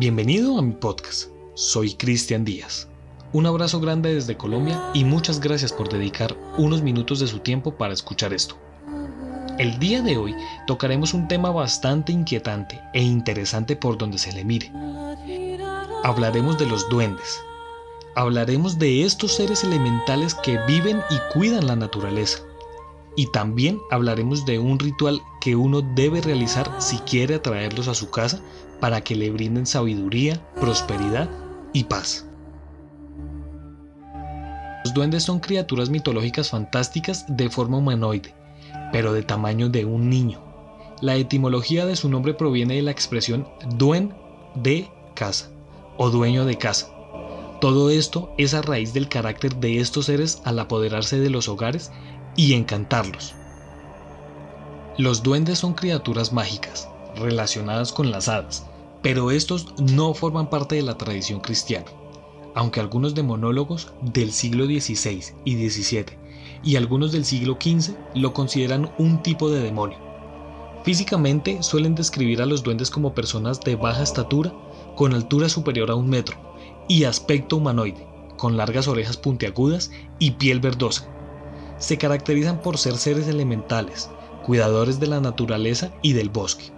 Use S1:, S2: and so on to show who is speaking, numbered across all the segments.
S1: Bienvenido a mi podcast. Soy Cristian Díaz. Un abrazo grande desde Colombia y muchas gracias por dedicar unos minutos de su tiempo para escuchar esto. El día de hoy tocaremos un tema bastante inquietante e interesante por donde se le mire. Hablaremos de los duendes. Hablaremos de estos seres elementales que viven y cuidan la naturaleza. Y también hablaremos de un ritual que uno debe realizar si quiere atraerlos a su casa para que le brinden sabiduría, prosperidad y paz. Los duendes son criaturas mitológicas fantásticas de forma humanoide, pero de tamaño de un niño. La etimología de su nombre proviene de la expresión duen de casa o dueño de casa. Todo esto es a raíz del carácter de estos seres al apoderarse de los hogares y encantarlos. Los duendes son criaturas mágicas, relacionadas con las hadas, pero estos no forman parte de la tradición cristiana, aunque algunos demonólogos del siglo XVI y XVII y algunos del siglo XV lo consideran un tipo de demonio. Físicamente suelen describir a los duendes como personas de baja estatura, con altura superior a un metro, y aspecto humanoide, con largas orejas puntiagudas y piel verdosa. Se caracterizan por ser seres elementales, cuidadores de la naturaleza y del bosque.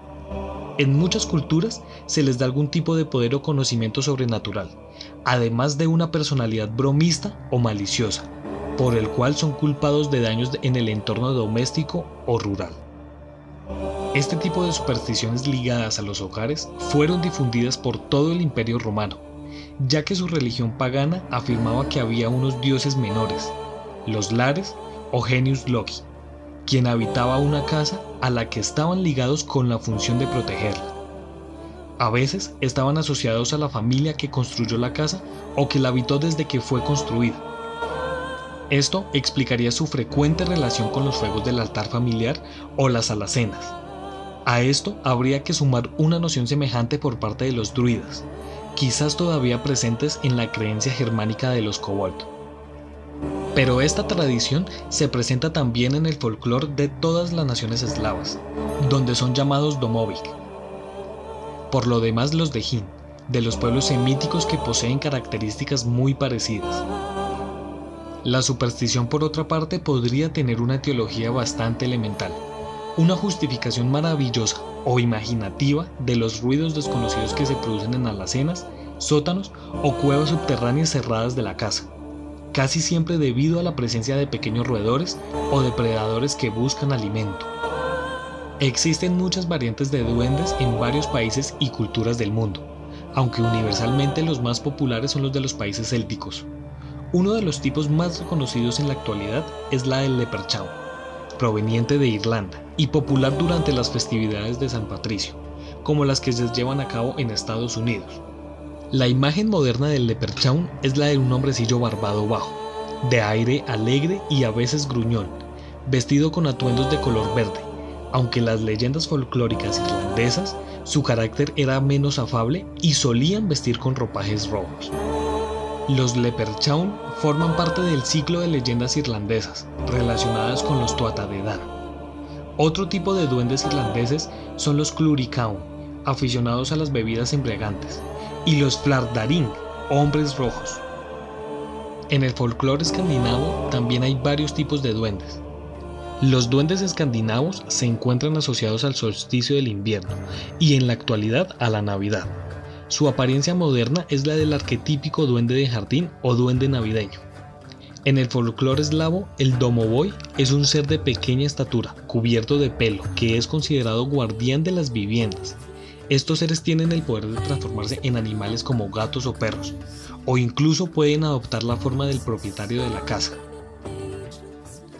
S1: En muchas culturas se les da algún tipo de poder o conocimiento sobrenatural, además de una personalidad bromista o maliciosa, por el cual son culpados de daños en el entorno doméstico o rural. Este tipo de supersticiones ligadas a los hogares fueron difundidas por todo el imperio romano, ya que su religión pagana afirmaba que había unos dioses menores, los lares o genius loci, quien habitaba una casa a la que estaban ligados con la función de protegerla. A veces estaban asociados a la familia que construyó la casa o que la habitó desde que fue construida esto explicaría su frecuente relación con los fuegos del altar familiar o las alacenas. A esto habría que sumar una noción semejante por parte de los druidas, quizás todavía presentes en la creencia germánica de los kobold. Pero esta tradición se presenta también en el folclore de todas las naciones eslavas, donde son llamados domovic. Por lo demás los de Jin, de los pueblos semíticos que poseen características muy parecidas. La superstición, por otra parte, podría tener una teología bastante elemental, una justificación maravillosa o imaginativa de los ruidos desconocidos que se producen en alacenas, sótanos o cuevas subterráneas cerradas de la casa, casi siempre debido a la presencia de pequeños roedores o depredadores que buscan alimento. Existen muchas variantes de duendes en varios países y culturas del mundo, aunque universalmente los más populares son los de los países célticos. Uno de los tipos más reconocidos en la actualidad es la del leprechaun, proveniente de Irlanda y popular durante las festividades de San Patricio, como las que se llevan a cabo en Estados Unidos. La imagen moderna del leprechaun es la de un hombrecillo barbado bajo, de aire alegre y a veces gruñón, vestido con atuendos de color verde, aunque las leyendas folclóricas irlandesas su carácter era menos afable y solían vestir con ropajes rojos. Los Leprechaun forman parte del ciclo de leyendas irlandesas relacionadas con los Tuatha de Dan. Otro tipo de duendes irlandeses son los Cluricaun, aficionados a las bebidas embriagantes, y los Flardaring, hombres rojos. En el folclore escandinavo también hay varios tipos de duendes. Los duendes escandinavos se encuentran asociados al solsticio del invierno y en la actualidad a la Navidad. Su apariencia moderna es la del arquetípico duende de jardín o duende navideño. En el folclore eslavo, el domovoy es un ser de pequeña estatura, cubierto de pelo, que es considerado guardián de las viviendas. Estos seres tienen el poder de transformarse en animales como gatos o perros, o incluso pueden adoptar la forma del propietario de la casa.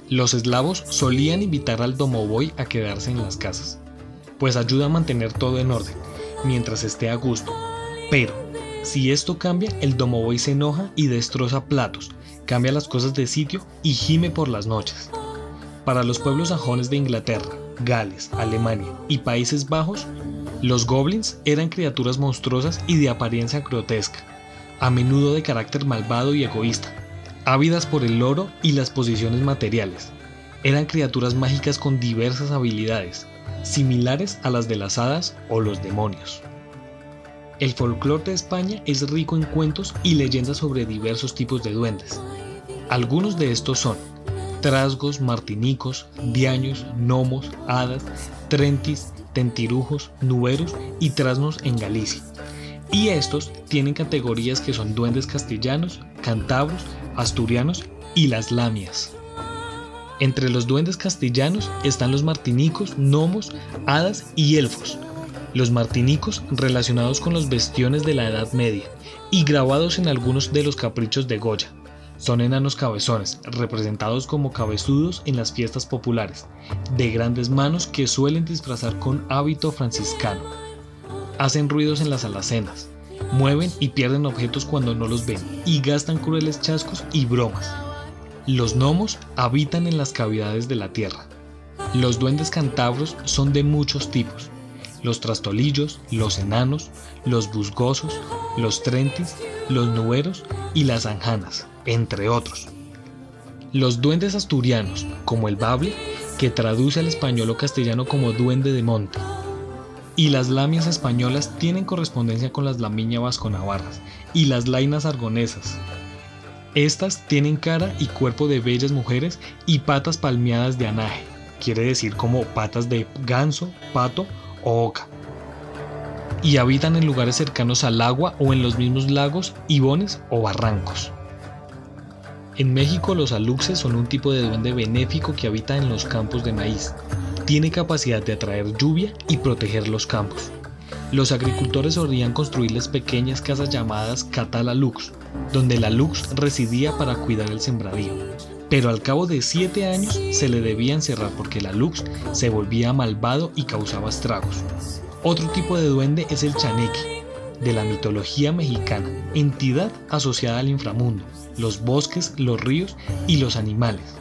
S1: Los eslavos solían invitar al domovoy a quedarse en las casas, pues ayuda a mantener todo en orden, mientras esté a gusto, pero, si esto cambia, el Domovoy se enoja y destroza platos, cambia las cosas de sitio y gime por las noches. Para los pueblos sajones de Inglaterra, Gales, Alemania y Países Bajos, los goblins eran criaturas monstruosas y de apariencia grotesca, a menudo de carácter malvado y egoísta, ávidas por el oro y las posiciones materiales. Eran criaturas mágicas con diversas habilidades, similares a las de las hadas o los demonios. El folclore de España es rico en cuentos y leyendas sobre diversos tipos de duendes. Algunos de estos son trasgos, martinicos, diaños, gnomos, hadas, trentis, tentirujos, nuberos y trasnos en Galicia. Y estos tienen categorías que son duendes castellanos, cantabros, asturianos y las lamias. Entre los duendes castellanos están los martinicos, gnomos, hadas y elfos. Los martinicos relacionados con los bestiones de la Edad Media y grabados en algunos de los caprichos de Goya. Son enanos cabezones, representados como cabezudos en las fiestas populares, de grandes manos que suelen disfrazar con hábito franciscano. Hacen ruidos en las alacenas, mueven y pierden objetos cuando no los ven, y gastan crueles chascos y bromas. Los gnomos habitan en las cavidades de la tierra. Los duendes cantabros son de muchos tipos. Los trastolillos, los enanos, los busgosos, los trentis, los nuberos y las anjanas entre otros. Los duendes asturianos, como el bable, que traduce al español o castellano como duende de monte, y las lamias españolas tienen correspondencia con las lamiña vasco-navarras y las lainas argonesas. Estas tienen cara y cuerpo de bellas mujeres y patas palmeadas de anaje, quiere decir como patas de ganso, pato o oca. Y habitan en lugares cercanos al agua o en los mismos lagos, ibones o barrancos. En México los aluxes son un tipo de duende benéfico que habita en los campos de maíz. Tiene capacidad de atraer lluvia y proteger los campos. Los agricultores solían construirles pequeñas casas llamadas catalalux, donde la lux residía para cuidar el sembradío. Pero al cabo de siete años se le debía encerrar porque la lux se volvía malvado y causaba estragos. Otro tipo de duende es el chaneque, de la mitología mexicana, entidad asociada al inframundo, los bosques, los ríos y los animales.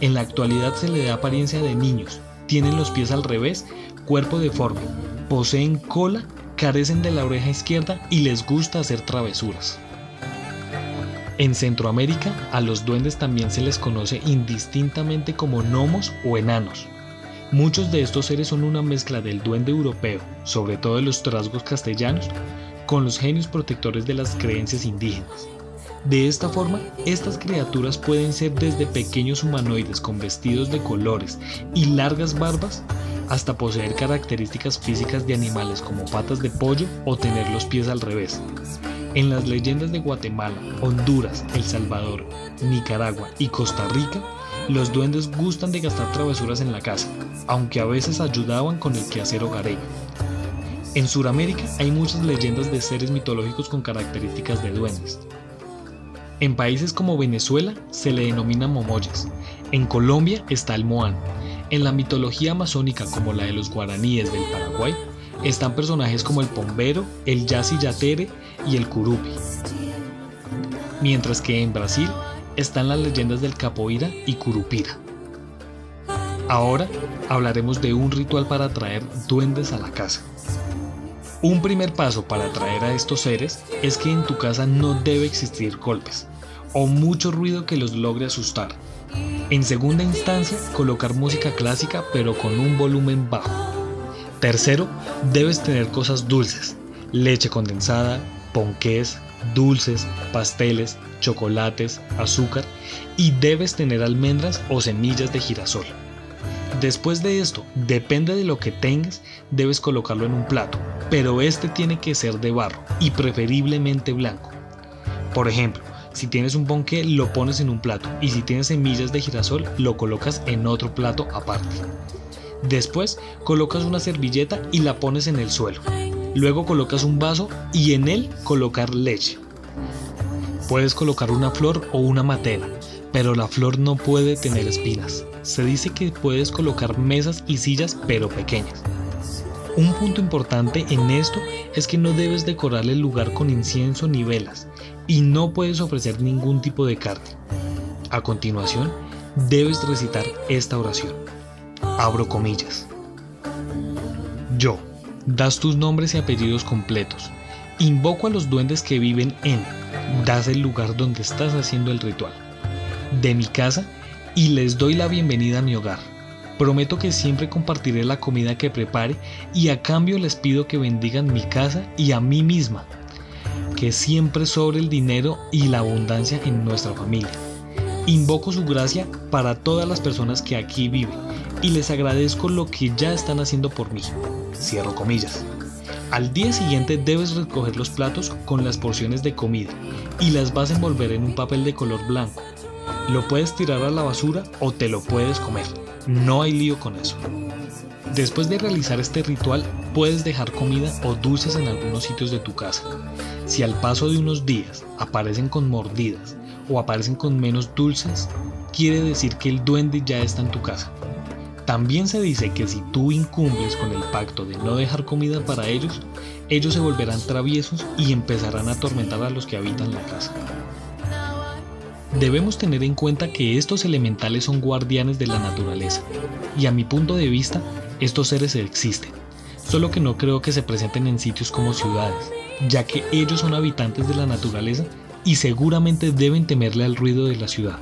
S1: En la actualidad se le da apariencia de niños, tienen los pies al revés, cuerpo deforme, poseen cola, carecen de la oreja izquierda y les gusta hacer travesuras. En Centroamérica a los duendes también se les conoce indistintamente como gnomos o enanos. Muchos de estos seres son una mezcla del duende europeo, sobre todo de los trasgos castellanos, con los genios protectores de las creencias indígenas. De esta forma, estas criaturas pueden ser desde pequeños humanoides con vestidos de colores y largas barbas, hasta poseer características físicas de animales como patas de pollo o tener los pies al revés. En las leyendas de Guatemala, Honduras, El Salvador, Nicaragua y Costa Rica, los duendes gustan de gastar travesuras en la casa, aunque a veces ayudaban con el quehacer hogareño. En Sudamérica hay muchas leyendas de seres mitológicos con características de duendes. En países como Venezuela se le denomina momoyas. En Colombia está el moán. En la mitología amazónica como la de los guaraníes del Paraguay están personajes como el pombero, el yasi yatere y el curupi. Mientras que en Brasil están las leyendas del capoeira y curupira. Ahora hablaremos de un ritual para atraer duendes a la casa. Un primer paso para atraer a estos seres es que en tu casa no debe existir golpes o mucho ruido que los logre asustar. En segunda instancia, colocar música clásica pero con un volumen bajo. Tercero, debes tener cosas dulces, leche condensada, ponqués, dulces, pasteles, chocolates, azúcar y debes tener almendras o semillas de girasol. Después de esto, depende de lo que tengas, debes colocarlo en un plato, pero este tiene que ser de barro y preferiblemente blanco. Por ejemplo, si tienes un ponqué, lo pones en un plato y si tienes semillas de girasol, lo colocas en otro plato aparte. Después, colocas una servilleta y la pones en el suelo. Luego colocas un vaso y en él colocar leche. Puedes colocar una flor o una matera, pero la flor no puede tener espinas. Se dice que puedes colocar mesas y sillas, pero pequeñas. Un punto importante en esto es que no debes decorar el lugar con incienso ni velas y no puedes ofrecer ningún tipo de carne. A continuación, debes recitar esta oración. Abro comillas. Yo, das tus nombres y apellidos completos. Invoco a los duendes que viven en, das el lugar donde estás haciendo el ritual, de mi casa y les doy la bienvenida a mi hogar. Prometo que siempre compartiré la comida que prepare y a cambio les pido que bendigan mi casa y a mí misma. Que siempre sobre el dinero y la abundancia en nuestra familia. Invoco su gracia para todas las personas que aquí viven y les agradezco lo que ya están haciendo por mí. Cierro comillas. Al día siguiente debes recoger los platos con las porciones de comida y las vas a envolver en un papel de color blanco. Lo puedes tirar a la basura o te lo puedes comer. No hay lío con eso. Después de realizar este ritual, puedes dejar comida o dulces en algunos sitios de tu casa. Si al paso de unos días aparecen con mordidas o aparecen con menos dulces, quiere decir que el duende ya está en tu casa. También se dice que si tú incumples con el pacto de no dejar comida para ellos, ellos se volverán traviesos y empezarán a atormentar a los que habitan la casa. Debemos tener en cuenta que estos elementales son guardianes de la naturaleza, y a mi punto de vista, estos seres existen, solo que no creo que se presenten en sitios como ciudades, ya que ellos son habitantes de la naturaleza y seguramente deben temerle al ruido de la ciudad.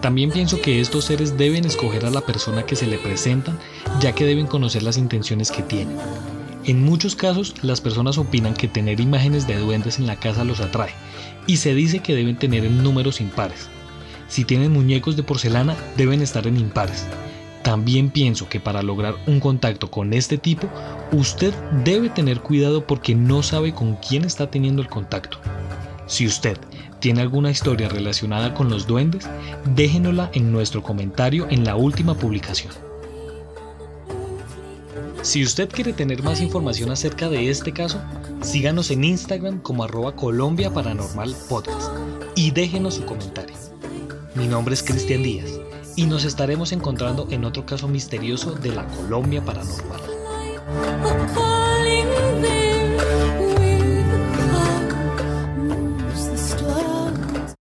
S1: También pienso que estos seres deben escoger a la persona que se le presentan, ya que deben conocer las intenciones que tienen. En muchos casos, las personas opinan que tener imágenes de duendes en la casa los atrae, y se dice que deben tener en números impares. Si tienen muñecos de porcelana, deben estar en impares. También pienso que para lograr un contacto con este tipo, usted debe tener cuidado porque no sabe con quién está teniendo el contacto. Si usted tiene alguna historia relacionada con los duendes, déjenosla en nuestro comentario en la última publicación. Si usted quiere tener más información acerca de este caso, síganos en Instagram como arroba Colombia Paranormal Podcast y déjenos su comentario. Mi nombre es Cristian Díaz y nos estaremos encontrando en otro caso misterioso de la Colombia Paranormal.